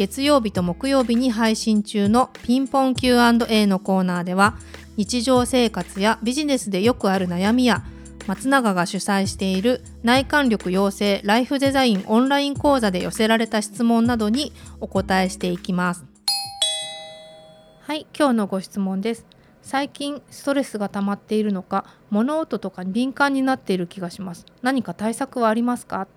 月曜日と木曜日に配信中のピンポン Q&A のコーナーでは日常生活やビジネスでよくある悩みや松永が主催している内観力養成ライフデザインオンライン講座で寄せられた質問などにお答えしていきます。はい今日のご質問です。最近ストレスが溜まっているのか物音とかに敏感になっている気がします。何か対策はありますか？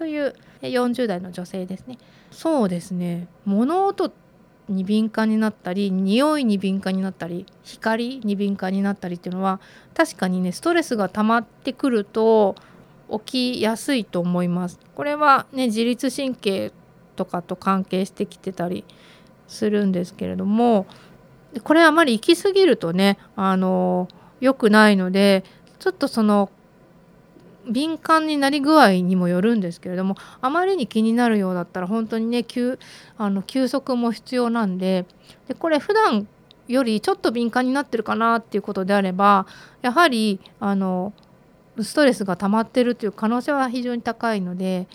という40代の女性ですね。そうですね。物音に敏感になったり匂いに敏感になったり光に敏感になったりっていうのは確かにねストレスが溜まってくると起きやすいと思います。これはね自律神経とかと関係してきてたりするんですけれどもこれあまり行き過ぎるとねあの良くないのでちょっとその敏感になり具合にもよるんですけれどもあまりに気になるようだったら本当にね休あの休息も必要なんででこれ普段よりちょっと敏感になってるかなっていうことであればやはりあのストレスが溜まってるという可能性は非常に高いので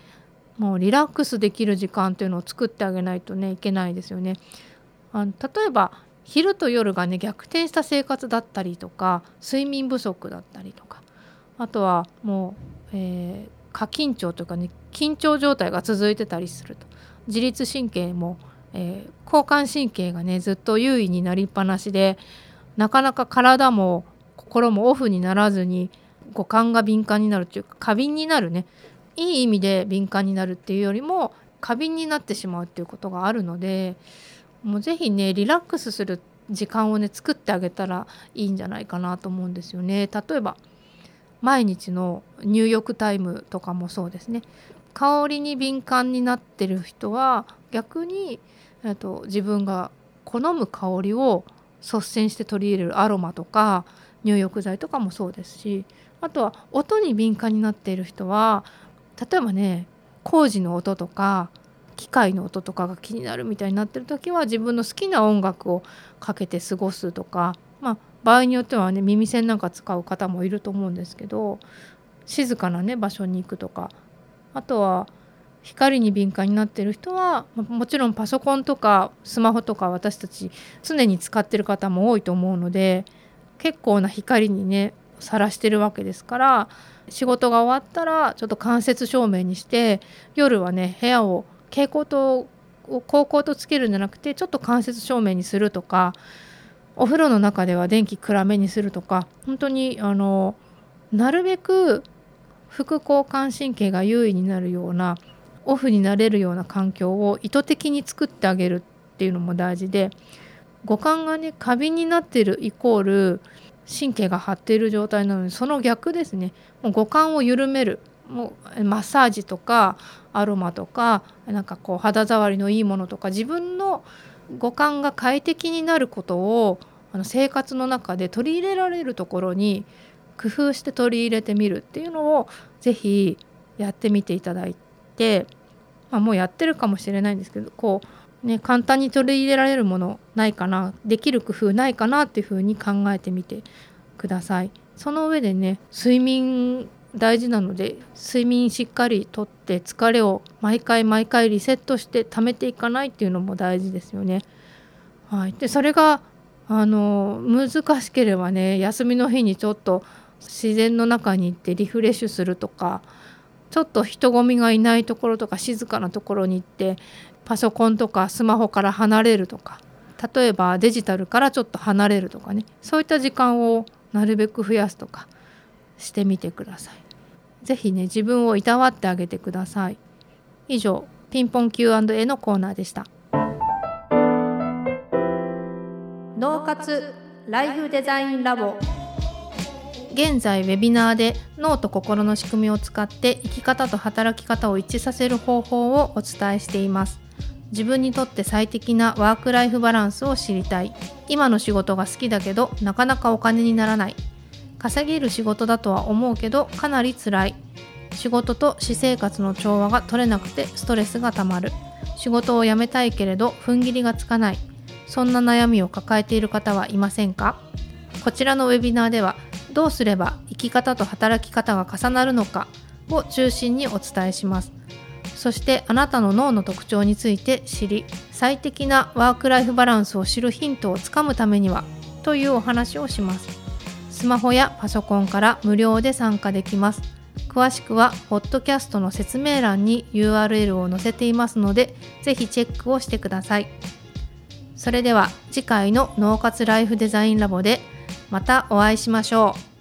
もうリラックスできる時間っていうのを作ってあげないとねいけないですよね。あの例えば昼と夜がね逆転した生活だったりとか睡眠不足だったりとかあとはもう、えー、過緊張というかね緊張状態が続いてたりすると自律神経も、えー、交感神経がねずっと優位になりっぱなしでなかなか体も心もオフにならずに五感が敏感になるというか過敏になるねいい意味で敏感になるっていうよりも過敏になってしまうっていうことがあるのでもう是非ねリラックスする時間をね作ってあげたらいいんじゃないかなと思うんですよね。例えば毎日の入浴タイムとかもそうですね。香りに敏感になってる人は逆に、えっと、自分が好む香りを率先して取り入れるアロマとか入浴剤とかもそうですしあとは音に敏感になっている人は例えばね工事の音とか機械の音とかが気になるみたいになってる時は自分の好きな音楽をかけて過ごすとか、まあ、場合によってはね耳栓なんか使う方もいると思うんですけど静かなね場所に行くとか。あとは光に敏感になってる人はもちろんパソコンとかスマホとか私たち常に使ってる方も多いと思うので結構な光にねさらしてるわけですから仕事が終わったらちょっと間接照明にして夜はね部屋を蛍光灯を高校とつけるんじゃなくてちょっと間接照明にするとかお風呂の中では電気暗めにするとか本当にあのなるべく副交感神経が優位になるようなオフになれるような環境を意図的に作ってあげるっていうのも大事で五感がね過敏になってるイコール神経が張っている状態なのでその逆ですね。もう五感を緩める。もうマッサージとかアロマとかなんかこう肌触りのいいものとか自分の五感が快適になることをあの生活の中で取り入れられるところに工夫して取り入れてみるっていうのを是非やってみていただいて、まあ、もうやってるかもしれないんですけどこう、ね、簡単に取り入れられるものないかなできる工夫ないかなっていうふうに考えてみてください。その上でね睡眠大事なので睡眠しっかりとって疲れを毎回毎回リセットして貯めていかないっていうのも大事ですよね。はい、でそれがあの難しければね休みの日にちょっと自然の中に行ってリフレッシュするとかちょっと人混みがいないところとか静かなところに行ってパソコンとかスマホから離れるとか例えばデジタルからちょっと離れるとかねそういった時間をなるべく増やすとかしてみてください。ぜひね自分をいたわってあげてください。以上ピンポン Q&A のコーナーでした。脳活ライフデザインラボ。現在ウェビナーで脳と心の仕組みを使って生き方と働き方を一致させる方法をお伝えしています。自分にとって最適なワークライフバランスを知りたい。今の仕事が好きだけどなかなかお金にならない稼げる仕事だとは思うけどかなり辛い。仕事と私生活の調和が取れなくてストレスがたまる。仕事を辞めたいけれど踏ん切りがつかない。そんな悩みを抱えている方はいませんか？こちらのウェビナーではどうすれば生き方と働き方が重なるのかを中心にお伝えします。そしてあなたの脳の特徴について知り最適なワークライフバランスを知るヒントをつかむためにはというお話をします。スマホやパソコンから無料で参加できます。詳しくはポッドキャストの説明欄に URL を載せていますのでぜひチェックをしてください。それでは次回の脳活ライフデザインラボでまたお会いしましょう。